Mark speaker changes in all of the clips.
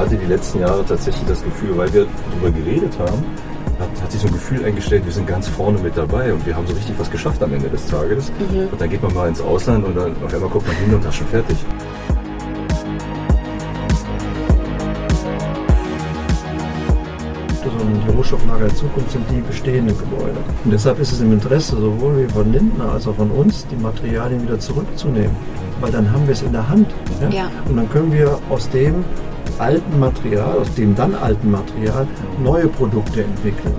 Speaker 1: hatte die letzten Jahre tatsächlich das Gefühl, weil wir darüber geredet haben, hat, hat sich so ein Gefühl eingestellt, wir sind ganz vorne mit dabei und wir haben so richtig was geschafft am Ende des Tages. Mhm. Und dann geht man mal ins Ausland und dann auf einmal guckt man hin und das ist schon fertig.
Speaker 2: die Rohstofflager der Zukunft sind die bestehenden Gebäude. Und deshalb ist es im Interesse sowohl von Lindner als auch von uns, die Materialien wieder zurückzunehmen. Weil dann haben wir es in der Hand. Ja? Ja. Und dann können wir aus dem alten Material, aus dem dann alten Material, neue Produkte entwickeln.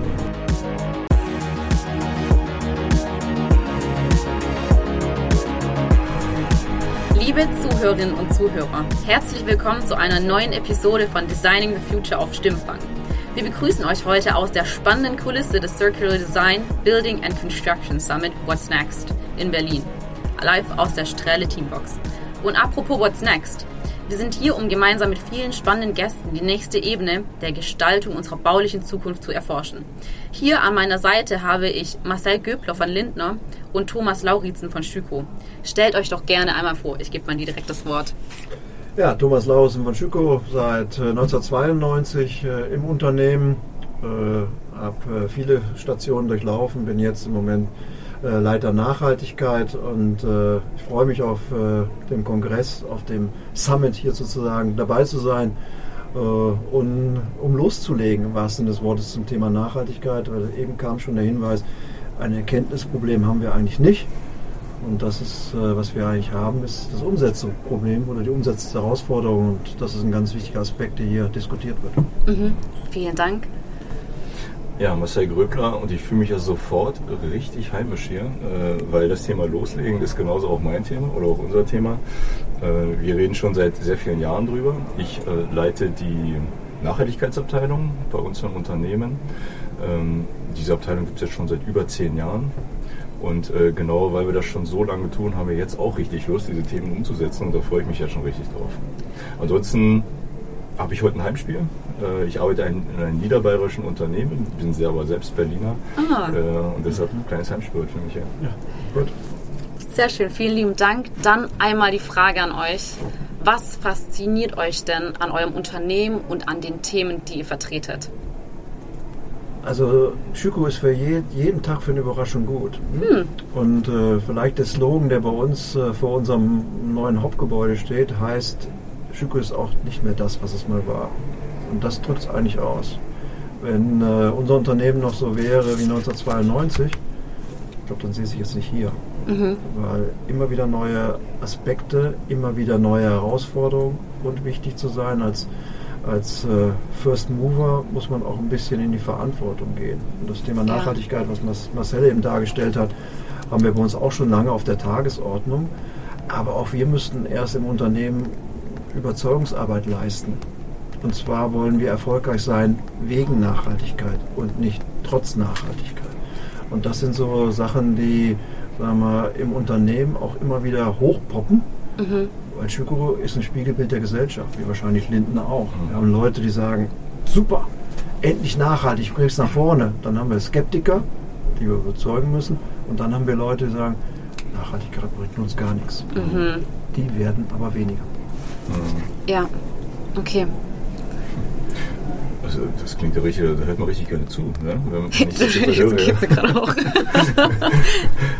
Speaker 3: Liebe Zuhörerinnen und Zuhörer, herzlich willkommen zu einer neuen Episode von Designing the Future auf Stimmfang. Wir begrüßen euch heute aus der spannenden Kulisse des Circular Design Building and Construction Summit What's Next in Berlin. Live aus der Strelle Teambox. Und apropos What's Next. Wir sind hier, um gemeinsam mit vielen spannenden Gästen die nächste Ebene der Gestaltung unserer baulichen Zukunft zu erforschen. Hier an meiner Seite habe ich Marcel Göbler von Lindner und Thomas Lauritzen von Schüko. Stellt euch doch gerne einmal vor. Ich gebe mal direkt das Wort.
Speaker 2: Ja, Thomas Lausen von Schüko, seit 1992 äh, äh, im Unternehmen, äh, habe äh, viele Stationen durchlaufen, bin jetzt im Moment äh, Leiter Nachhaltigkeit und äh, ich freue mich auf den Kongress, auf dem Summit hier sozusagen dabei zu sein und um loszulegen, im wahrsten Sinne des Wortes zum Thema Nachhaltigkeit, weil eben kam schon der Hinweis, ein Erkenntnisproblem haben wir eigentlich nicht. Und das ist, äh, was wir eigentlich haben, ist das Umsetzungsproblem oder die Umsetzungsherausforderung. Und das ist ein ganz wichtiger Aspekt, der hier diskutiert wird.
Speaker 3: Mhm. Vielen Dank.
Speaker 1: Ja, Marcel Gröbler und ich fühle mich ja sofort richtig heimisch hier, äh, weil das Thema Loslegen ist genauso auch mein Thema oder auch unser Thema. Äh, wir reden schon seit sehr vielen Jahren drüber. Ich leite die Nachhaltigkeitsabteilung bei uns im Unternehmen. Ähm, diese Abteilung gibt es jetzt schon seit über zehn Jahren. Und äh, genau weil wir das schon so lange tun, haben wir jetzt auch richtig Lust, diese Themen umzusetzen. Und da freue ich mich ja schon richtig drauf. Ansonsten habe ich heute ein Heimspiel. Äh, ich arbeite in, in einem niederbayerischen Unternehmen, bin selber selbst Berliner. Ah. Äh, und deshalb ein kleines Heimspiel für mich. Ja. ja, gut.
Speaker 3: Sehr schön, vielen lieben Dank. Dann einmal die Frage an euch. Was fasziniert euch denn an eurem Unternehmen und an den Themen, die ihr vertretet?
Speaker 2: Also Schüko ist für je, jeden Tag für eine Überraschung gut. Hm. Und äh, vielleicht der Slogan, der bei uns äh, vor unserem neuen Hauptgebäude steht, heißt, Schüko ist auch nicht mehr das, was es mal war. Und das drückt es eigentlich aus. Wenn äh, unser Unternehmen noch so wäre wie 1992, ich glaube, dann sehe ich jetzt nicht hier. Mhm. Weil immer wieder neue Aspekte, immer wieder neue Herausforderungen und wichtig zu sein als als äh, First Mover muss man auch ein bisschen in die Verantwortung gehen. Und das Thema Nachhaltigkeit, was Marcel eben dargestellt hat, haben wir bei uns auch schon lange auf der Tagesordnung. Aber auch wir müssten erst im Unternehmen Überzeugungsarbeit leisten. Und zwar wollen wir erfolgreich sein wegen Nachhaltigkeit und nicht trotz Nachhaltigkeit. Und das sind so Sachen, die sagen wir, im Unternehmen auch immer wieder hochpoppen. Mhm. Weil Schükuro ist ein Spiegelbild der Gesellschaft, wie wahrscheinlich Lindner auch. Wir haben Leute, die sagen, super, endlich nachhaltig, ich bring's nach vorne. Dann haben wir Skeptiker, die wir überzeugen müssen. Und dann haben wir Leute, die sagen, Nachhaltigkeit bringt uns gar nichts. Mhm. Die werden aber weniger.
Speaker 3: Mhm. Ja, okay.
Speaker 1: Also das klingt ja richtig, da hört man richtig gerne zu. Ne? Wenn,
Speaker 3: ich das höre, ja.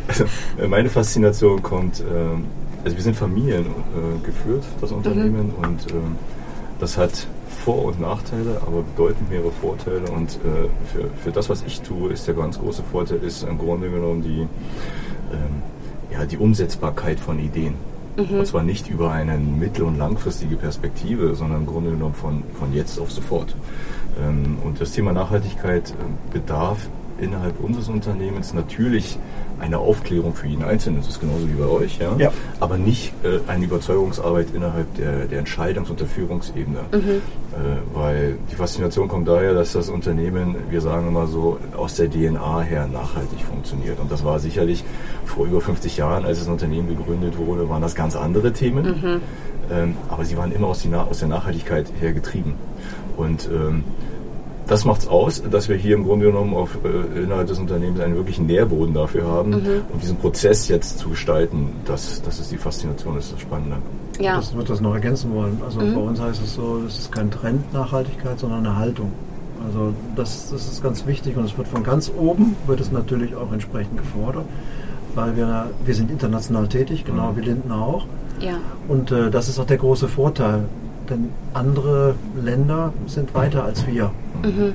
Speaker 1: also, meine Faszination kommt ähm, also wir sind familiengeführt, äh, das mhm. Unternehmen, mhm. und äh, das hat Vor- und Nachteile, aber bedeutend mehrere Vorteile. Und äh, für, für das, was ich tue, ist der ganz große Vorteil, ist im Grunde genommen die, ähm, ja, die Umsetzbarkeit von Ideen. Mhm. Und zwar nicht über eine mittel- und langfristige Perspektive, sondern im Grunde genommen von, von jetzt auf sofort. Ähm, und das Thema Nachhaltigkeit äh, bedarf innerhalb unseres Unternehmens natürlich eine Aufklärung für jeden Einzelnen. Das ist genauso wie bei euch, ja. ja. Aber nicht äh, eine Überzeugungsarbeit innerhalb der, der Entscheidungs- und der Führungsebene. Mhm. Äh, weil die Faszination kommt daher, dass das Unternehmen, wir sagen immer so, aus der DNA her nachhaltig funktioniert. Und das war sicherlich vor über 50 Jahren, als das Unternehmen gegründet wurde, waren das ganz andere Themen. Mhm. Ähm, aber sie waren immer aus, die, aus der Nachhaltigkeit her getrieben. Und ähm, das macht es aus, dass wir hier im Grunde genommen auf, äh, innerhalb des Unternehmens einen wirklichen Nährboden dafür haben. Mhm. Und diesen Prozess jetzt zu gestalten, das, das ist die Faszination, das ist das Spannende.
Speaker 2: Ja. Das wird das noch ergänzen wollen. Also mhm. bei uns heißt es so, es ist kein Trend Nachhaltigkeit, sondern eine Haltung. Also das, das ist ganz wichtig und es wird von ganz oben, wird es natürlich auch entsprechend gefordert, weil wir, wir sind international tätig, genau mhm. wie Linden auch.
Speaker 3: Ja.
Speaker 2: Und äh, das ist auch der große Vorteil, denn andere Länder sind weiter als wir. Mhm.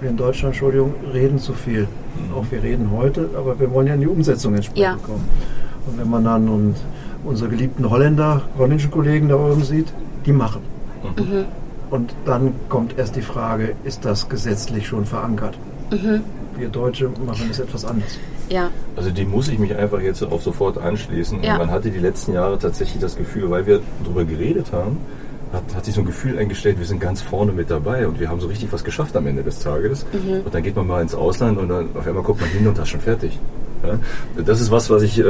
Speaker 2: Wir in Deutschland, Entschuldigung, reden zu viel. Mhm. Auch wir reden heute, aber wir wollen ja in die Umsetzung entsprechend ja. kommen. Und wenn man dann und unsere geliebten Holländer, holländischen Kollegen da oben sieht, die machen. Mhm. Und dann kommt erst die Frage, ist das gesetzlich schon verankert? Mhm. Wir Deutsche machen es etwas anders.
Speaker 3: Ja.
Speaker 1: Also die muss ich mich einfach jetzt auch sofort anschließen. Ja. Und man hatte die letzten Jahre tatsächlich das Gefühl, weil wir darüber geredet haben, hat, hat sich so ein Gefühl eingestellt, wir sind ganz vorne mit dabei und wir haben so richtig was geschafft am Ende des Tages. Mhm. Und dann geht man mal ins Ausland und dann auf einmal guckt man hin und das ist schon fertig. Ja? Das ist was, was ich, äh,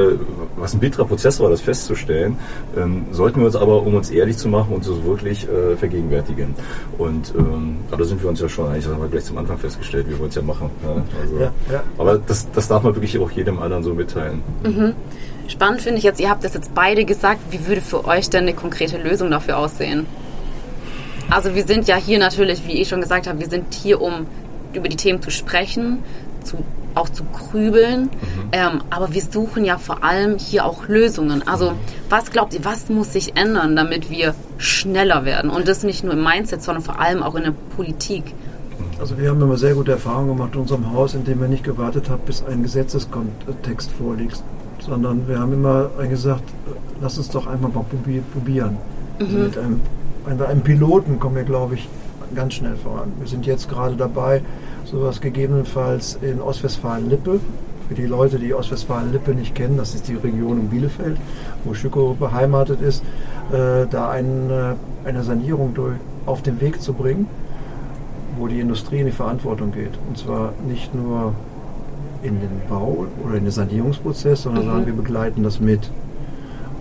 Speaker 1: was ein bitterer Prozess war, das festzustellen. Ähm, sollten wir uns aber, um uns ehrlich zu machen, uns so wirklich äh, vergegenwärtigen. Und ähm, da sind wir uns ja schon eigentlich, das haben wir gleich zum Anfang festgestellt, wie wir es ja machen. Ja? Also, ja, ja. Aber das, das darf man wirklich auch jedem anderen so mitteilen.
Speaker 3: Mhm. Spannend finde ich jetzt, ihr habt das jetzt beide gesagt, wie würde für euch denn eine konkrete Lösung dafür aussehen? Also wir sind ja hier natürlich, wie ich schon gesagt habe, wir sind hier, um über die Themen zu sprechen, zu, auch zu grübeln. Mhm. Ähm, aber wir suchen ja vor allem hier auch Lösungen. Also was glaubt ihr, was muss sich ändern, damit wir schneller werden? Und das nicht nur im Mindset, sondern vor allem auch in der Politik.
Speaker 2: Also wir haben immer sehr gute Erfahrungen gemacht in unserem Haus, in dem wir nicht gewartet haben, bis ein Gesetzestext vorliegt, sondern wir haben immer gesagt, lass uns doch einmal mal probieren. Mhm. mit einem, einem Piloten kommen wir, glaube ich, ganz schnell voran. Wir sind jetzt gerade dabei, sowas gegebenenfalls in Ostwestfalen-Lippe. Für die Leute, die Ostwestfalen-Lippe nicht kennen, das ist die Region um Bielefeld, wo Schüko beheimatet ist, äh, da ein, äh, eine Sanierung durch, auf den Weg zu bringen, wo die Industrie in die Verantwortung geht. Und zwar nicht nur in den Bau oder in den Sanierungsprozess, sondern mhm. sagen, wir begleiten das mit.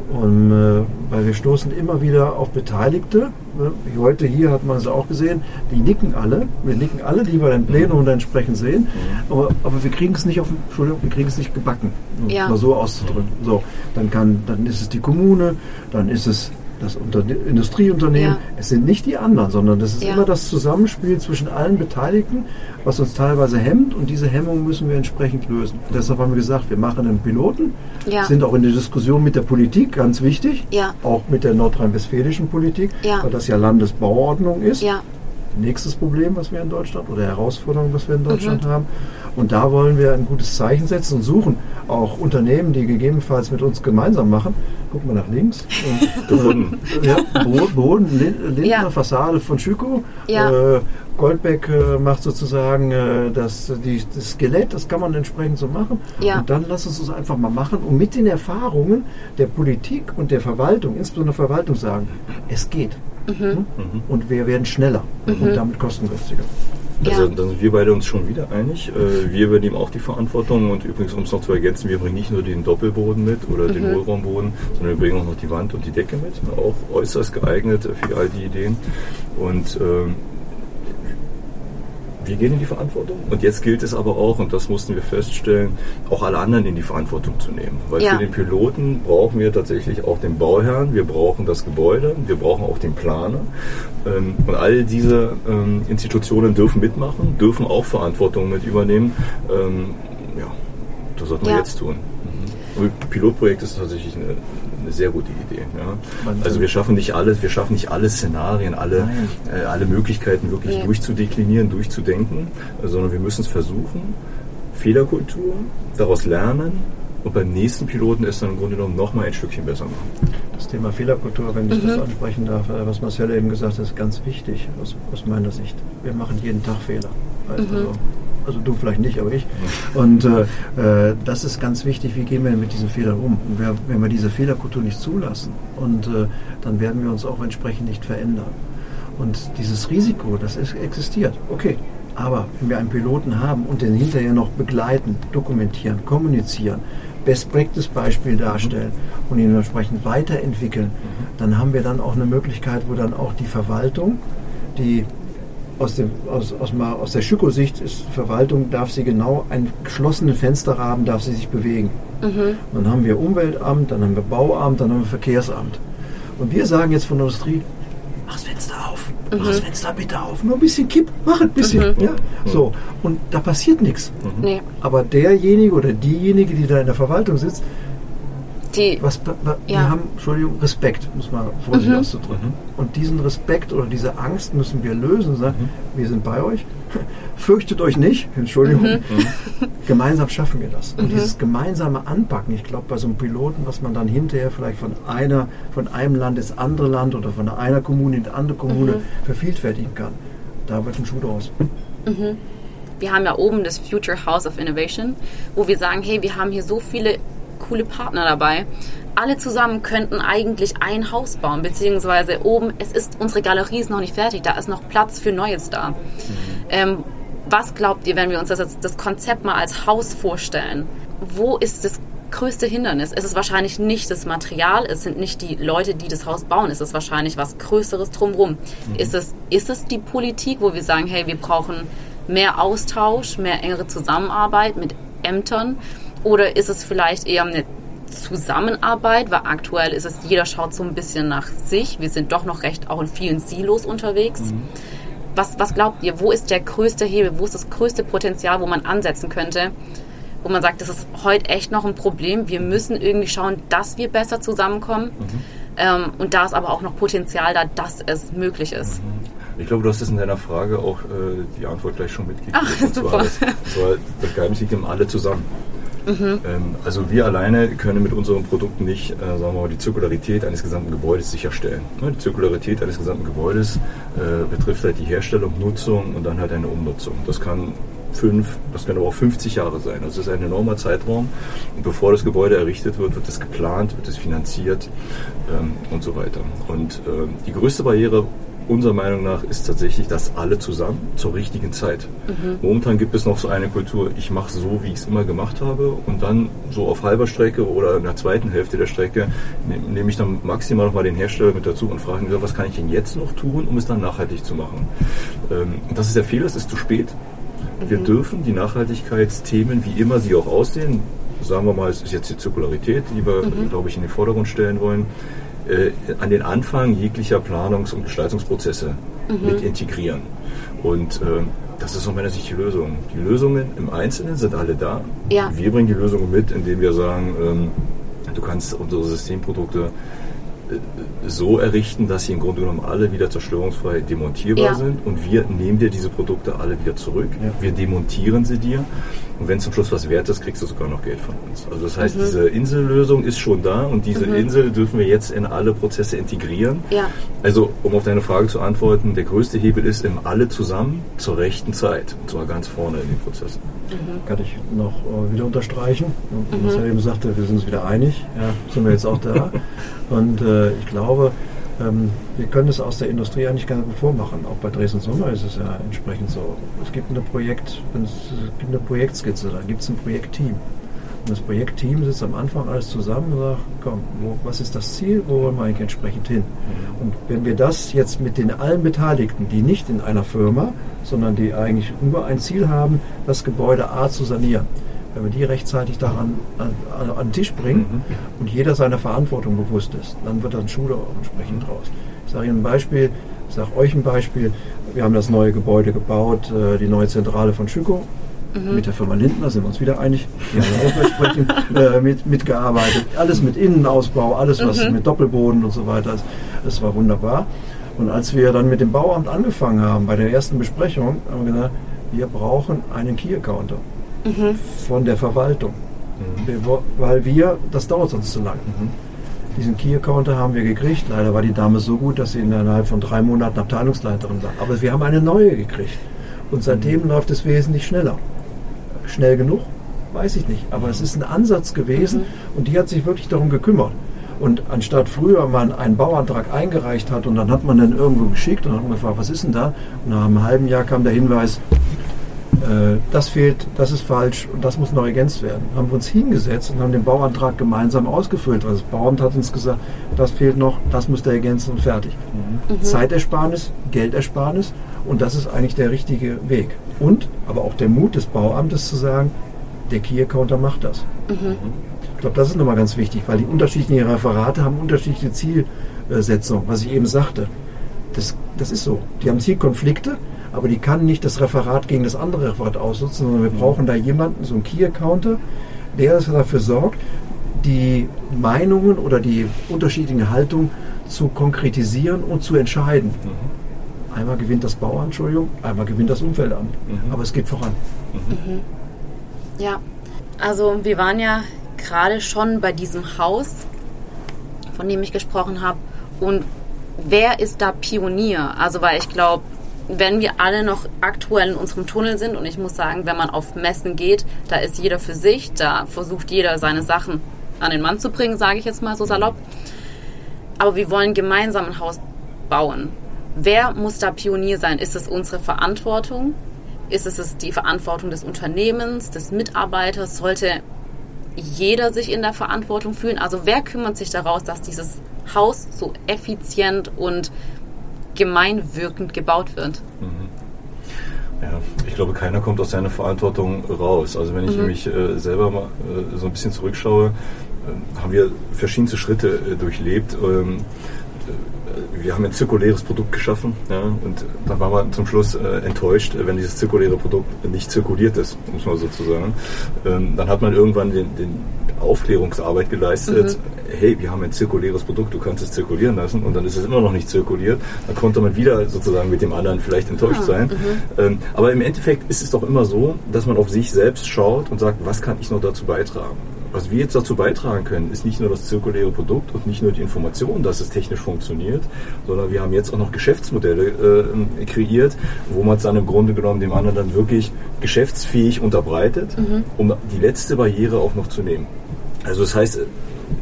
Speaker 2: Und äh, weil wir stoßen immer wieder auf Beteiligte. Ne? Wie heute hier hat man es auch gesehen, die nicken alle. Wir nicken alle, die wir den Plenum mhm. entsprechend sehen. Mhm. Aber, aber wir kriegen es nicht auf Entschuldigung, wir kriegen es nicht gebacken. Um ja. mal so auszudrücken. So, dann kann, dann ist es die Kommune, dann ist es das Unter Industrieunternehmen. Ja. Es sind nicht die anderen, sondern das ist ja. immer das Zusammenspiel zwischen allen Beteiligten, was uns teilweise hemmt und diese Hemmung müssen wir entsprechend lösen. Und deshalb haben wir gesagt, wir machen einen Piloten, ja. sind auch in der Diskussion mit der Politik ganz wichtig, auch mit der nordrhein-westfälischen Politik, weil das ja Landesbauordnung ist. Nächstes Problem, was wir in Deutschland oder Herausforderung, was wir in Deutschland mhm. haben. Und da wollen wir ein gutes Zeichen setzen und suchen auch Unternehmen, die gegebenenfalls mit uns gemeinsam machen. Guck mal nach links. Gefunden. ja, Boden, Lindner ja. Fassade von Schüko. Ja. Äh, Goldbeck äh, macht sozusagen äh, das, die, das Skelett, das kann man entsprechend so machen. Ja. Und dann lass uns das einfach mal machen und mit den Erfahrungen der Politik und der Verwaltung, insbesondere der Verwaltung sagen, es geht. Mhm. Hm? Und wir werden schneller mhm. und damit kostengünstiger.
Speaker 1: Also ja. dann sind wir beide uns schon wieder einig. Äh, wir übernehmen auch die Verantwortung und übrigens, um es noch zu ergänzen, wir bringen nicht nur den Doppelboden mit oder mhm. den Hohlraumboden, sondern wir bringen auch noch die Wand und die Decke mit. Auch äußerst geeignet für all die Ideen. Und ähm, wir gehen in die Verantwortung. Und jetzt gilt es aber auch, und das mussten wir feststellen, auch alle anderen in die Verantwortung zu nehmen. Weil ja. für den Piloten brauchen wir tatsächlich auch den Bauherrn, wir brauchen das Gebäude, wir brauchen auch den Planer. Ähm, und all diese ähm, Institutionen dürfen mitmachen, dürfen auch Verantwortung mit übernehmen. Ähm, ja, das sollten wir ja. jetzt tun. Pilotprojekt ist tatsächlich eine eine sehr gute Idee. Ja. Also wir schaffen nicht alles, wir schaffen nicht alle Szenarien, alle, äh, alle Möglichkeiten wirklich nee. durchzudeklinieren, durchzudenken, sondern wir müssen es versuchen, Fehlerkultur, daraus lernen und beim nächsten Piloten ist dann im Grunde genommen noch mal ein Stückchen besser machen.
Speaker 2: Das Thema Fehlerkultur, wenn ich mhm. das ansprechen darf, äh, was Marcel eben gesagt hat, ist ganz wichtig aus, aus meiner Sicht. Wir machen jeden Tag Fehler. Mhm. Also, du vielleicht nicht, aber ich. Und äh, äh, das ist ganz wichtig, wie gehen wir mit diesen Fehlern um? Und wir, wenn wir diese Fehlerkultur nicht zulassen, und äh, dann werden wir uns auch entsprechend nicht verändern. Und dieses Risiko, das ist, existiert. Okay, aber wenn wir einen Piloten haben und den hinterher noch begleiten, dokumentieren, kommunizieren, Best Practice Beispiel darstellen und ihn entsprechend weiterentwickeln, dann haben wir dann auch eine Möglichkeit, wo dann auch die Verwaltung, die aus, dem, aus, aus, mal, aus der Schüko-Sicht ist Verwaltung, darf sie genau einen geschlossenen Fensterrahmen, darf sie sich bewegen. Mhm. Dann haben wir Umweltamt, dann haben wir Bauamt, dann haben wir Verkehrsamt. Und wir sagen jetzt von der Industrie, mach das Fenster auf, mhm. mach das Fenster bitte auf, nur ein bisschen kipp, mach ein bisschen. Mhm. Ja? So, und da passiert nichts. Mhm. Nee. Aber derjenige oder diejenige, die da in der Verwaltung sitzt, die, was, wir ja. haben, Entschuldigung, Respekt, muss man vorsichtig mhm. auszudrücken. Und diesen Respekt oder diese Angst müssen wir lösen und sagen, mhm. wir sind bei euch, fürchtet euch nicht, Entschuldigung, mhm. mhm. gemeinsam schaffen wir das. Und mhm. dieses gemeinsame Anpacken, ich glaube, bei so einem Piloten, was man dann hinterher vielleicht von einer, von einem Land ins andere Land oder von einer Kommune in die andere Kommune mhm. vervielfältigen kann, da wird ein Schuh draus.
Speaker 3: Wir haben ja oben das Future House of Innovation, wo wir sagen, hey, wir haben hier so viele coole Partner dabei. Alle zusammen könnten eigentlich ein Haus bauen, beziehungsweise oben, es ist, unsere Galerie ist noch nicht fertig, da ist noch Platz für Neues da. Mhm. Ähm, was glaubt ihr, wenn wir uns das, das Konzept mal als Haus vorstellen? Wo ist das größte Hindernis? Es ist wahrscheinlich nicht das Material, es sind nicht die Leute, die das Haus bauen, es ist wahrscheinlich was Größeres drumherum. Mhm. Ist, es, ist es die Politik, wo wir sagen, hey, wir brauchen mehr Austausch, mehr engere Zusammenarbeit mit Ämtern? Oder ist es vielleicht eher eine Zusammenarbeit, weil aktuell ist es, jeder schaut so ein bisschen nach sich. Wir sind doch noch recht auch in vielen Silos unterwegs. Mhm. Was, was glaubt ihr, wo ist der größte Hebel, wo ist das größte Potenzial, wo man ansetzen könnte, wo man sagt, das ist heute echt noch ein Problem. Wir müssen irgendwie schauen, dass wir besser zusammenkommen. Mhm. Ähm, und da ist aber auch noch Potenzial da, dass es möglich ist. Mhm.
Speaker 1: Ich glaube, du hast es in deiner Frage auch äh, die Antwort gleich schon mitgegeben.
Speaker 3: Ach, super. Zwar, das,
Speaker 1: das Geheimnis liegt im Alle zusammen. Mhm. Ähm, also wir alleine können mit unseren Produkten nicht, äh, sagen wir mal, die Zirkularität eines gesamten Gebäudes sicherstellen. Ne, die Zirkularität eines gesamten Gebäudes äh, betrifft halt die Herstellung, Nutzung und dann halt eine Umnutzung. Das kann fünf, das können aber auch 50 Jahre sein. Also es ist ein enormer Zeitraum. Und bevor das Gebäude errichtet wird, wird es geplant, wird es finanziert ähm, und so weiter. Und äh, die größte Barriere unserer Meinung nach ist tatsächlich das alle zusammen zur richtigen Zeit. Mhm. Momentan gibt es noch so eine Kultur, ich mache so, wie ich es immer gemacht habe und dann so auf halber Strecke oder in der zweiten Hälfte der Strecke ne, nehme ich dann maximal noch mal den Hersteller mit dazu und frage ihn, was kann ich denn jetzt noch tun, um es dann nachhaltig zu machen. Ähm, das ist der Fehler, es ist zu spät. Mhm. Wir dürfen die Nachhaltigkeitsthemen, wie immer sie auch aussehen, sagen wir mal, es ist jetzt die Zirkularität, die wir, mhm. glaube ich, in den Vordergrund stellen wollen, äh, an den Anfang jeglicher Planungs- und Gestaltungsprozesse mhm. mit integrieren. Und äh, das ist aus meiner Sicht die Lösung. Die Lösungen im Einzelnen sind alle da. Ja. Wir bringen die Lösungen mit, indem wir sagen, ähm, du kannst unsere Systemprodukte äh, so errichten, dass sie im Grunde genommen alle wieder zerstörungsfrei demontierbar ja. sind und wir nehmen dir diese Produkte alle wieder zurück. Ja. Wir demontieren sie dir und wenn zum Schluss was wert ist, kriegst du sogar noch Geld von uns. Also das heißt, mhm. diese Insellösung ist schon da und diese mhm. Insel dürfen wir jetzt in alle Prozesse integrieren. Ja. Also um auf deine Frage zu antworten, der größte Hebel ist im alle zusammen zur rechten Zeit und zwar ganz vorne in den Prozessen.
Speaker 2: Mhm. Kann ich noch äh, wieder unterstreichen. Und was er eben sagte, wir sind uns wieder einig. Ja, sind wir jetzt auch da. und äh, ich glaube, ähm, wir können es aus der Industrie eigentlich ganz gut vormachen. Auch bei Dresden Sommer ist es ja entsprechend so. Es gibt eine, Projekt, es gibt eine Projektskizze, da gibt es ein Projektteam. Und das Projektteam sitzt am Anfang alles zusammen und sagt, komm, wo, was ist das Ziel, wo wollen wir eigentlich entsprechend hin? Mhm. Und wenn wir das jetzt mit den allen Beteiligten, die nicht in einer Firma, sondern die eigentlich nur ein Ziel haben, das Gebäude A zu sanieren, wenn wir die rechtzeitig daran an, an, an den Tisch bringen mhm. und jeder seiner Verantwortung bewusst ist, dann wird dann Schule auch entsprechend draus. Ich sage Ihnen ein Beispiel, ich sage euch ein Beispiel. Wir haben das neue Gebäude gebaut, äh, die neue Zentrale von Schüko. Mhm. Mit der Firma Lindner sind wir uns wieder einig. Die haben auch entsprechend äh, mit, mitgearbeitet. Alles mit Innenausbau, alles was mhm. mit Doppelboden und so weiter ist. Das war wunderbar. Und als wir dann mit dem Bauamt angefangen haben, bei der ersten Besprechung, haben wir gesagt, wir brauchen einen Key-Counter mhm. von der Verwaltung. Mhm. Wir, weil wir, das dauert sonst zu lang. Mhm. Diesen Key-Counter haben wir gekriegt. Leider war die Dame so gut, dass sie innerhalb von drei Monaten Abteilungsleiterin war. Aber wir haben eine neue gekriegt. Und seitdem mhm. läuft es wesentlich schneller. Schnell genug? Weiß ich nicht. Aber es ist ein Ansatz gewesen mhm. und die hat sich wirklich darum gekümmert. Und anstatt früher man einen Bauantrag eingereicht hat und dann hat man den irgendwo geschickt und hat man gefragt, was ist denn da? Und nach einem halben Jahr kam der Hinweis, äh, das fehlt, das ist falsch und das muss noch ergänzt werden. Haben wir uns hingesetzt und haben den Bauantrag gemeinsam ausgefüllt. Also das Bauamt hat uns gesagt, das fehlt noch, das muss der ergänzen und fertig. Mhm. Zeitersparnis, Geldersparnis und das ist eigentlich der richtige Weg. Und aber auch der Mut des Bauamtes zu sagen, der Key-Accounter macht das. Mhm. Ich glaube, das ist nochmal ganz wichtig, weil die unterschiedlichen Referate haben unterschiedliche Zielsetzungen, was ich eben sagte. Das, das ist so. Die haben Zielkonflikte, aber die kann nicht das Referat gegen das andere Referat ausnutzen, sondern wir mhm. brauchen da jemanden, so einen Key-Accounter, der dafür sorgt, die Meinungen oder die unterschiedlichen Haltungen zu konkretisieren und zu entscheiden. Mhm. Einmal gewinnt das Bauamt, Entschuldigung, einmal gewinnt das Umfeldamt. Mhm. Aber es geht voran.
Speaker 3: Mhm. Ja, also wir waren ja gerade schon bei diesem Haus, von dem ich gesprochen habe. Und wer ist da Pionier? Also, weil ich glaube, wenn wir alle noch aktuell in unserem Tunnel sind, und ich muss sagen, wenn man auf Messen geht, da ist jeder für sich, da versucht jeder seine Sachen an den Mann zu bringen, sage ich jetzt mal so salopp. Aber wir wollen gemeinsam ein Haus bauen. Wer muss da Pionier sein? Ist es unsere Verantwortung? Ist es die Verantwortung des Unternehmens, des Mitarbeiters? Sollte jeder sich in der Verantwortung fühlen? Also wer kümmert sich daraus, dass dieses Haus so effizient und gemeinwirkend gebaut wird?
Speaker 1: Mhm. Ja, ich glaube, keiner kommt aus seiner Verantwortung raus. Also wenn ich mhm. mich äh, selber mal äh, so ein bisschen zurückschaue, äh, haben wir verschiedenste Schritte äh, durchlebt. Ähm, wir haben ein zirkuläres Produkt geschaffen ja, und dann waren wir zum Schluss äh, enttäuscht, wenn dieses zirkuläre Produkt nicht zirkuliert ist, muss man sozusagen. Ähm, dann hat man irgendwann den, den Aufklärungsarbeit geleistet. Mhm. Hey, wir haben ein zirkuläres Produkt, du kannst es zirkulieren lassen und dann ist es immer noch nicht zirkuliert. Dann konnte man wieder sozusagen mit dem anderen vielleicht enttäuscht ah, sein. Mhm. Ähm, aber im Endeffekt ist es doch immer so, dass man auf sich selbst schaut und sagt, was kann ich noch dazu beitragen? Was wir jetzt dazu beitragen können, ist nicht nur das zirkuläre Produkt und nicht nur die Information, dass es technisch funktioniert, sondern wir haben jetzt auch noch Geschäftsmodelle äh, kreiert, wo man es dann im Grunde genommen dem anderen dann wirklich geschäftsfähig unterbreitet, mhm. um die letzte Barriere auch noch zu nehmen. Also das heißt,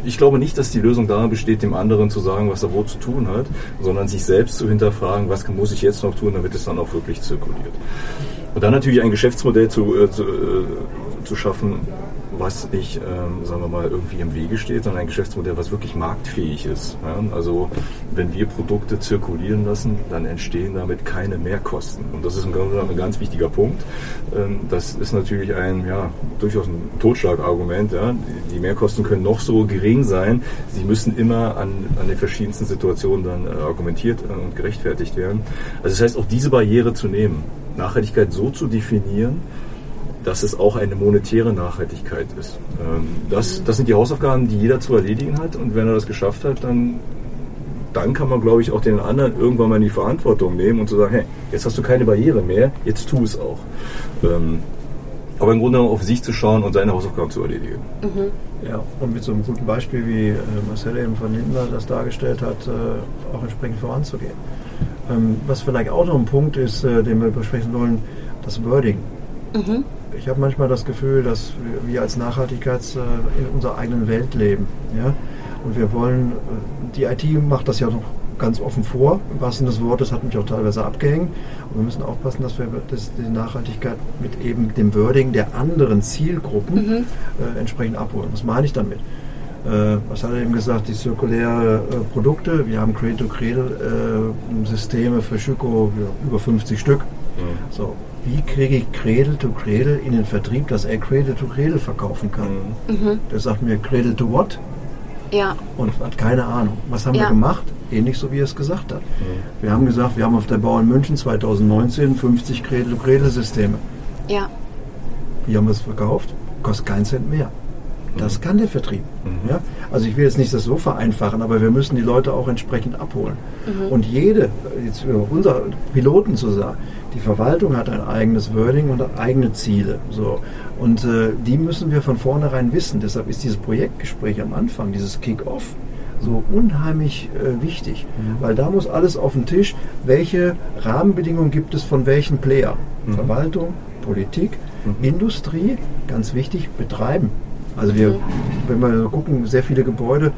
Speaker 1: ich glaube nicht, dass die Lösung darin besteht, dem anderen zu sagen, was er wo zu tun hat, sondern sich selbst zu hinterfragen, was muss ich jetzt noch tun, damit es dann auch wirklich zirkuliert. Und dann natürlich ein Geschäftsmodell zu, äh, zu, äh, zu schaffen, was nicht, ähm, sagen wir mal, irgendwie im Wege steht, sondern ein Geschäftsmodell, was wirklich marktfähig ist. Ja? Also wenn wir Produkte zirkulieren lassen, dann entstehen damit keine Mehrkosten. Und das ist im Grunde genommen ein ganz wichtiger Punkt. Ähm, das ist natürlich ein, ja, durchaus ein Totschlagargument. Ja? Die Mehrkosten können noch so gering sein. Sie müssen immer an, an den verschiedensten Situationen dann äh, argumentiert und gerechtfertigt werden. Also das heißt, auch diese Barriere zu nehmen, Nachhaltigkeit so zu definieren, dass es auch eine monetäre Nachhaltigkeit ist. Ähm, das, das sind die Hausaufgaben, die jeder zu erledigen hat und wenn er das geschafft hat, dann, dann kann man, glaube ich, auch den anderen irgendwann mal in die Verantwortung nehmen und zu sagen, hey, jetzt hast du keine Barriere mehr, jetzt tu es auch. Ähm, aber im Grunde auf sich zu schauen und seine Hausaufgaben zu erledigen.
Speaker 2: Mhm. Ja, und mit so einem guten Beispiel, wie äh, Marcel eben von Lindner das dargestellt hat, äh, auch entsprechend voranzugehen. Ähm, was vielleicht auch noch ein Punkt ist, äh, den wir besprechen wollen, das Wording. Mhm ich habe manchmal das Gefühl, dass wir als Nachhaltigkeits äh, in unserer eigenen Welt leben. Ja? Und wir wollen, äh, die IT macht das ja noch ganz offen vor, im wahrsten des Wortes, hat mich auch teilweise abgehängt. Und wir müssen aufpassen, dass wir das, die Nachhaltigkeit mit eben dem Wording der anderen Zielgruppen mhm. äh, entsprechend abholen. Was meine ich damit? Äh, was hat er eben gesagt? Die zirkulären äh, Produkte. Wir haben Cradle-to-Cradle-Systeme äh, für Schüko, über 50 Stück. Mhm. So, wie kriege ich Cradle to Cradle in den Vertrieb, dass er Cradle to Cradle verkaufen kann. Mhm. Der sagt mir Cradle to what?
Speaker 3: Ja.
Speaker 2: Und hat keine Ahnung. Was haben ja. wir gemacht? Ähnlich so wie er es gesagt hat. Mhm. Wir haben gesagt, wir haben auf der Bau in München 2019 50 Cradle to Cradle Systeme.
Speaker 3: Ja.
Speaker 2: Wie haben wir es verkauft? Kostet keinen Cent mehr. Das kann der Vertrieb. Mhm. Ja? Also ich will jetzt nicht das so vereinfachen, aber wir müssen die Leute auch entsprechend abholen. Mhm. Und jede, jetzt über unser Piloten zu sagen, die Verwaltung hat ein eigenes Wording und eigene Ziele. So. Und äh, die müssen wir von vornherein wissen. Deshalb ist dieses Projektgespräch am Anfang, dieses Kick-Off, so unheimlich äh, wichtig. Mhm. Weil da muss alles auf den Tisch. Welche Rahmenbedingungen gibt es von welchen Player? Mhm. Verwaltung, Politik, mhm. Industrie, ganz wichtig, Betreiben. Also wir, mhm. wenn wir gucken, sehr viele Gebäude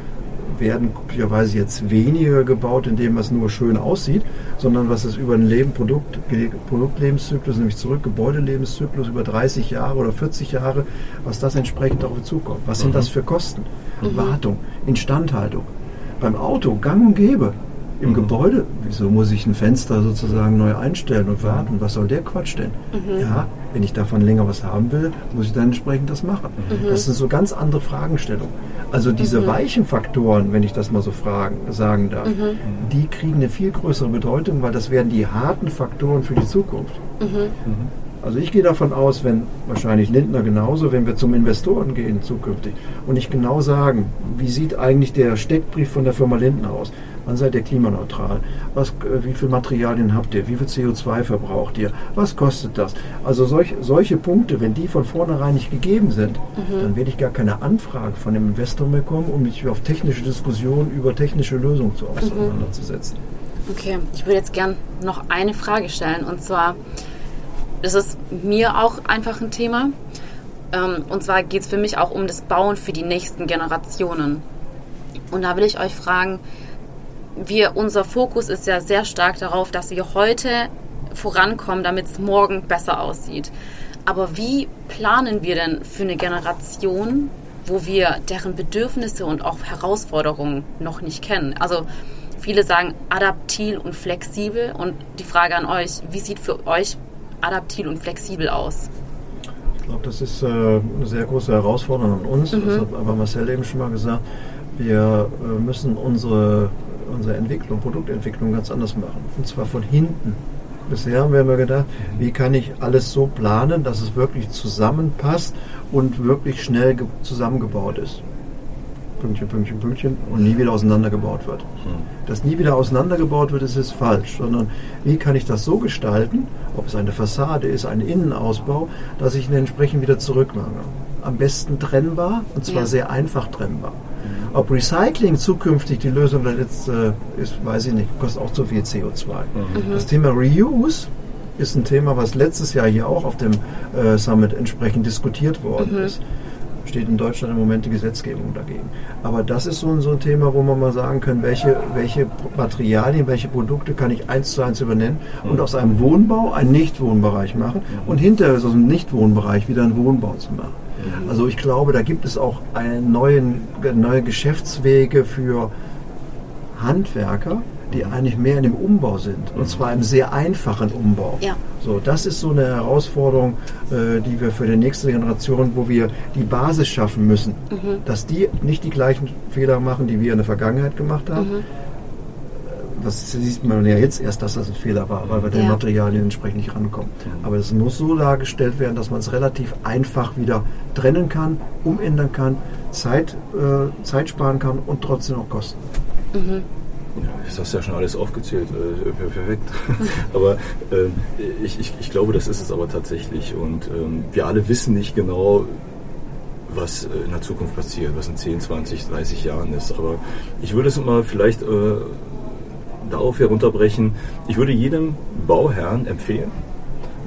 Speaker 2: werden glücklicherweise jetzt weniger gebaut, indem es nur schön aussieht, sondern was es über ein Leben, Produkt, Produktlebenszyklus, nämlich zurück, Gebäudelebenszyklus über 30 Jahre oder 40 Jahre, was das entsprechend darauf zukommt. Was sind mhm. das für Kosten? Mhm. Wartung, Instandhaltung. Beim Auto gang und gäbe. Im mhm. Gebäude, wieso muss ich ein Fenster sozusagen neu einstellen und warten? Was soll der Quatsch denn? Mhm. Ja, wenn ich davon länger was haben will, muss ich dann entsprechend das machen. Mhm. Das sind so ganz andere Fragestellungen. Also diese mhm. weichen Faktoren, wenn ich das mal so fragen, sagen darf, mhm. die kriegen eine viel größere Bedeutung, weil das werden die harten Faktoren für die Zukunft. Mhm. Also ich gehe davon aus, wenn wahrscheinlich Lindner genauso, wenn wir zum Investoren gehen zukünftig und nicht genau sagen, wie sieht eigentlich der Steckbrief von der Firma Lindner aus? Wann seid ihr klimaneutral? Was, äh, wie viel Materialien habt ihr? Wie viel CO2 verbraucht ihr? Was kostet das? Also solch, solche Punkte, wenn die von vornherein nicht gegeben sind, mhm. dann werde ich gar keine Anfrage von dem Investor mehr kommen, um mich auf technische Diskussionen über technische Lösungen zu mhm. auseinanderzusetzen.
Speaker 3: Okay, ich würde jetzt gern noch eine Frage stellen und zwar, das ist mir auch einfach ein Thema. Ähm, und zwar geht es für mich auch um das Bauen für die nächsten Generationen. Und da will ich euch fragen, wir, unser Fokus ist ja sehr stark darauf, dass wir heute vorankommen, damit es morgen besser aussieht. Aber wie planen wir denn für eine Generation, wo wir deren Bedürfnisse und auch Herausforderungen noch nicht kennen? Also viele sagen adaptil und flexibel und die Frage an euch, wie sieht für euch adaptil und flexibel aus?
Speaker 2: Ich glaube, das ist äh, eine sehr große Herausforderung an uns. Mhm. Das hat aber Marcel eben schon mal gesagt. Wir äh, müssen unsere unsere Entwicklung, Produktentwicklung ganz anders machen. Und zwar von hinten. Bisher haben wir immer gedacht, wie kann ich alles so planen, dass es wirklich zusammenpasst und wirklich schnell zusammengebaut ist. Pünktchen, Pünktchen, Pünktchen und nie wieder auseinandergebaut wird. Hm. Dass nie wieder auseinandergebaut wird, ist, ist falsch, sondern wie kann ich das so gestalten, ob es eine Fassade ist, ein Innenausbau, dass ich ihn entsprechend wieder zurückmache. Am besten trennbar und zwar ja. sehr einfach trennbar. Ob Recycling zukünftig die Lösung jetzt, äh, ist, weiß ich nicht, kostet auch zu viel CO2. Mhm. Das Thema Reuse ist ein Thema, was letztes Jahr hier auch auf dem äh, Summit entsprechend diskutiert worden mhm. ist. Steht in Deutschland im Moment die Gesetzgebung dagegen. Aber das ist so, so ein Thema, wo man mal sagen kann, welche, welche Materialien, welche Produkte kann ich eins zu eins übernehmen mhm. und aus einem Wohnbau einen Nichtwohnbereich machen mhm. und hinterher aus einem Nichtwohnbereich wieder einen Wohnbau zu machen. Also ich glaube, da gibt es auch eine neuen, neue Geschäftswege für Handwerker, die eigentlich mehr in dem Umbau sind. Und zwar im sehr einfachen Umbau. Ja. So, das ist so eine Herausforderung, äh, die wir für die nächste Generation, wo wir die Basis schaffen müssen, mhm. dass die nicht die gleichen Fehler machen, die wir in der Vergangenheit gemacht haben. Mhm das sieht man ja jetzt erst, dass das ein Fehler war, weil wir ja. den Materialien entsprechend nicht rankommen. Aber es muss so dargestellt werden, dass man es relativ einfach wieder trennen kann, umändern kann, Zeit, äh, Zeit sparen kann und trotzdem auch Kosten.
Speaker 1: Mhm. Ja, das hast du ja schon alles aufgezählt. Äh, perfekt. aber äh, ich, ich, ich glaube, das ist es aber tatsächlich. Und ähm, wir alle wissen nicht genau, was äh, in der Zukunft passiert, was in 10, 20, 30 Jahren ist. Aber ich würde es mal vielleicht äh, darauf herunterbrechen, ich würde jedem Bauherrn empfehlen,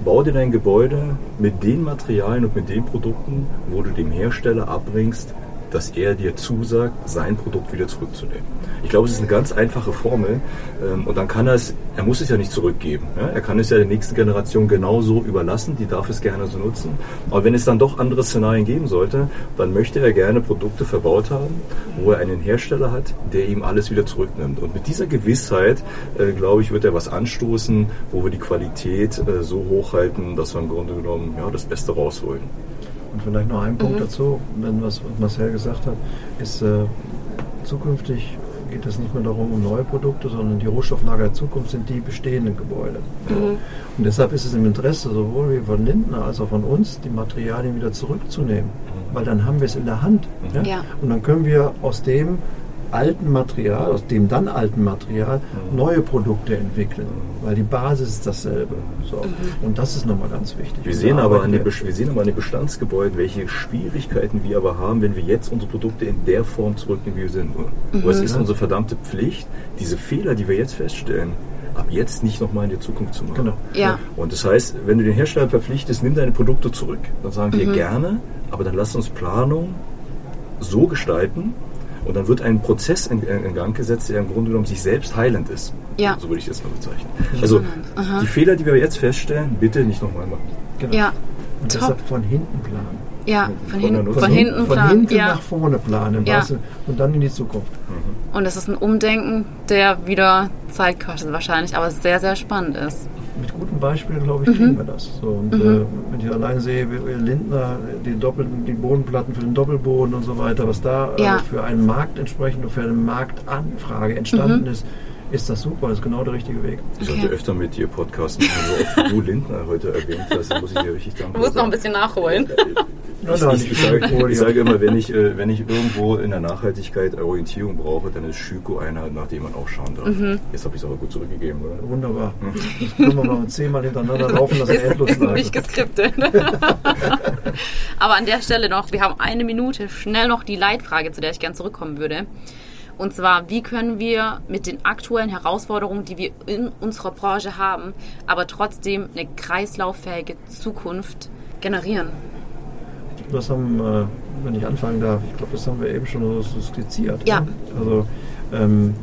Speaker 1: bau dir dein Gebäude mit den Materialien und mit den Produkten, wo du dem Hersteller abbringst, dass er dir zusagt, sein Produkt wieder zurückzunehmen. Ich glaube, es ist eine ganz einfache Formel ähm, und dann kann er es, er muss es ja nicht zurückgeben. Er kann es ja der nächsten Generation genauso überlassen, die darf es gerne so nutzen. Aber wenn es dann doch andere Szenarien geben sollte, dann möchte er gerne Produkte verbaut haben, wo er einen Hersteller hat, der ihm alles wieder zurücknimmt. Und mit dieser Gewissheit, äh, glaube ich, wird er was anstoßen, wo wir die Qualität äh, so hochhalten, dass wir im Grunde genommen ja, das Beste rausholen.
Speaker 2: Und vielleicht noch ein Punkt mhm. dazu, wenn was Marcel gesagt hat, ist äh, zukünftig geht es nicht mehr darum, um neue Produkte, sondern die Rohstofflager der Zukunft sind die bestehenden Gebäude. Mhm. Und deshalb ist es im Interesse sowohl wie von Lindner als auch von uns, die Materialien wieder zurückzunehmen, mhm. weil dann haben wir es in der Hand. Ja? Ja. Und dann können wir aus dem alten Material, aus dem dann alten Material, mhm. neue Produkte entwickeln, weil die Basis ist dasselbe. So. Mhm. Und das ist nochmal ganz wichtig.
Speaker 1: Wir sehen, aber an den, wir sehen aber an den Bestandsgebäuden, welche Schwierigkeiten wir aber haben, wenn wir jetzt unsere Produkte in der Form zurücknehmen, wie wir sind. Mhm. es ist unsere verdammte Pflicht, diese Fehler, die wir jetzt feststellen, ab jetzt nicht nochmal in die Zukunft zu machen. Genau. Ja. Und das heißt, wenn du den Hersteller verpflichtest, nimm deine Produkte zurück. Dann sagen wir mhm. gerne, aber dann lass uns Planung so gestalten, Und dann wird ein Prozess in, in, Gang gesetzt, der im Grunde genommen sich selbst heilend ist.
Speaker 3: Ja.
Speaker 1: So würde ich das mal bezeichnen. Also die Fehler, die wir jetzt feststellen, bitte nicht nochmal machen.
Speaker 3: Genau. Ja.
Speaker 2: Und Top. deshalb von hinten planen.
Speaker 3: Ja, von, von, hin, von hinten
Speaker 2: planen. Von hinten ja. nach vorne planen. Ja. Und dann in die Zukunft.
Speaker 3: Mhm. Und es ist ein Umdenken, der wieder Zeit kostet wahrscheinlich, aber sehr, sehr spannend ist
Speaker 2: mit guten Beispielen, glaube ich, kriegen mhm. wir das. So, und mhm. äh, wenn ich allein sehe, wie Lindner, die doppelten, die Bodenplatten für den Doppelboden und so weiter, was da äh, ja. äh, für einen Markt entsprechend und für eine Marktanfrage entstanden mhm. ist, ist das super, das ist genau der richtige Weg.
Speaker 1: Ich sollte okay. öfter mit dir podcasten, so oft du Lindner heute erwähnt hast, da muss ich dir richtig danken.
Speaker 3: Du musst noch ein bisschen nachholen.
Speaker 1: Ich, ich, ich, sage, ich, sage, immer, wenn ich, äh, wenn ich irgendwo in der Nachhaltigkeit Orientierung brauche, dann ist Schüko einer, nach dem man auch schauen darf. Mhm. Jetzt habe ich es aber gut zurückgegeben, oder?
Speaker 2: Wunderbar. Hm. Können wir mal zehnmal hintereinander laufen
Speaker 3: lassen. Ist, endlos ist nicht geskriptet. aber an der Stelle noch, wir haben eine Minute, schnell noch die Leitfrage, zu der ich gerne zurückkommen würde. Und zwar, wie können wir mit den aktuellen Herausforderungen, die wir in unserer Branche haben, aber trotzdem eine kreislauffähige Zukunft generieren?
Speaker 2: Das haben, äh, wenn ich anfangen darf, ich glaube, das haben wir eben schon so skizziert.
Speaker 3: Ja.
Speaker 2: Ne? Also ähm,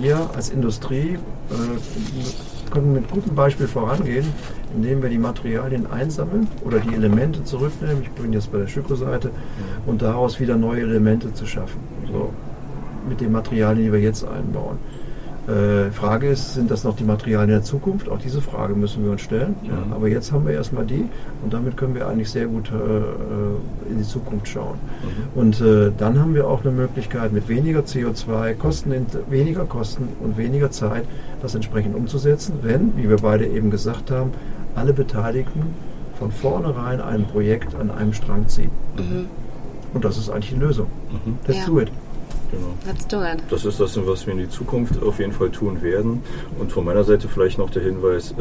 Speaker 2: wir als Industrie äh, können mit gutem Beispiel vorangehen, indem wir die Materialien einsammeln oder die Elemente zurücknehmen. Ich bin jetzt bei der Schüko-Seite und daraus wieder neue Elemente zu schaffen. So mit den Materialien, die wir jetzt einbauen. Äh, Frage ist, sind das noch die Materialien der Zukunft? Auch diese Frage müssen wir uns stellen. Ja. Aber jetzt haben wir erstmal die und damit können wir eigentlich sehr gut äh, äh in die Zukunft schauen. Mhm. Und äh, dann haben wir auch eine Möglichkeit, mit weniger CO2, Kosten, weniger Kosten und weniger Zeit das entsprechend umzusetzen, wenn, wie wir beide eben gesagt haben, alle Beteiligten von vornherein ein Projekt an einem Strang ziehen. Mhm. Und das ist eigentlich die Lösung. Mhm. Let's ja. do it.
Speaker 1: Genau. Let's do it. Das ist das, was wir in die Zukunft auf jeden Fall tun werden. Und von meiner Seite vielleicht noch der Hinweis, äh,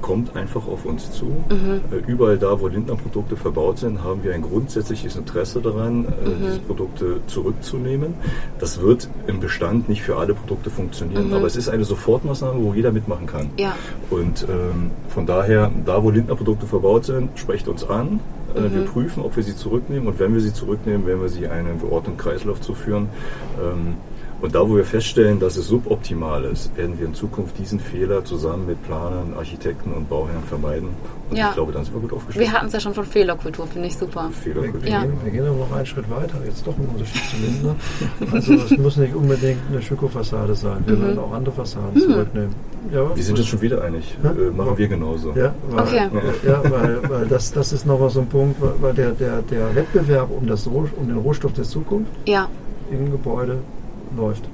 Speaker 1: kommt einfach auf uns zu. Mhm. Äh, überall da, wo Lindner-Produkte verbaut sind, haben wir ein grundsätzliches Interesse daran, äh, mhm. diese Produkte zurückzunehmen. Das wird im Bestand nicht für alle Produkte funktionieren, mhm. aber es ist eine Sofortmaßnahme, wo jeder mitmachen kann.
Speaker 3: Ja.
Speaker 1: Und ähm, von daher, da wo Lindner-Produkte verbaut sind, sprecht uns an. Äh, mhm. Wir prüfen, ob wir sie zurücknehmen und wenn wir sie zurücknehmen, werden wir sie einen geordneten Kreislauf zuführen. Ähm, und da, wo wir feststellen, dass es suboptimal ist, werden wir in Zukunft diesen Fehler zusammen mit Planern, Architekten und Bauherren vermeiden. Und
Speaker 3: ja.
Speaker 1: ich glaube, dann sind wir gut aufgestellt.
Speaker 3: Wir hatten es ja schon von Fehlerkultur, finde ich super.
Speaker 2: Fehlerkultur. Wir, ja. gehen, wir gehen aber noch einen Schritt weiter, jetzt doch ein Unterschied zu Lindner. Also es muss nicht unbedingt eine Schüko-Fassade sein. Wir mhm. werden auch andere Fassaden mhm. zurücknehmen.
Speaker 1: Ja, wir sind jetzt schon wieder einig. Äh, machen wir genauso.
Speaker 2: Ja, weil, okay. ja, weil, weil das, das ist nochmal so ein Punkt, weil der, der, der Wettbewerb um, das, um den Rohstoff der Zukunft
Speaker 3: ja.
Speaker 2: im Gebäude läuft.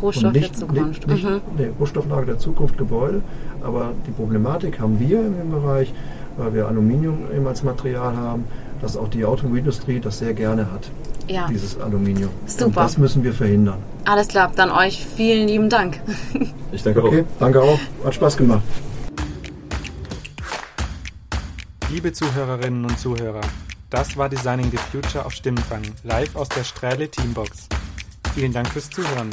Speaker 3: Rohstoff nicht, der Zukunft.
Speaker 2: Nicht, mhm. nee, Rohstofflage der Zukunft, Gebäude. Aber die Problematik haben wir im Bereich, weil wir Aluminium eben als Material haben, dass auch die Automobilindustrie das sehr gerne hat. Ja. Dieses Aluminium.
Speaker 3: Super. Und
Speaker 2: das müssen wir verhindern.
Speaker 3: Alles klar, dann euch vielen lieben Dank.
Speaker 1: Ich danke auch.
Speaker 2: Okay, danke auch. Hat Spaß gemacht.
Speaker 4: Liebe Zuhörerinnen und Zuhörer, das war Designing the Future auf Stimmenfang, live aus der Strähle Teambox. Vielen Dank fürs Zuhören.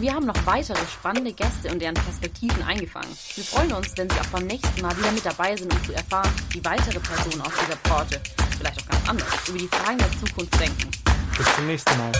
Speaker 3: Wir haben noch weitere spannende Gäste und deren Perspektiven eingefangen. Wir freuen uns, wenn Sie auch beim nächsten Mal wieder mit dabei sind, um zu erfahren, wie weitere Personen aus dieser Branche, vielleicht auch ganz anders, über die Fragen der Zukunft denken.
Speaker 4: Bis zum nächsten Mal.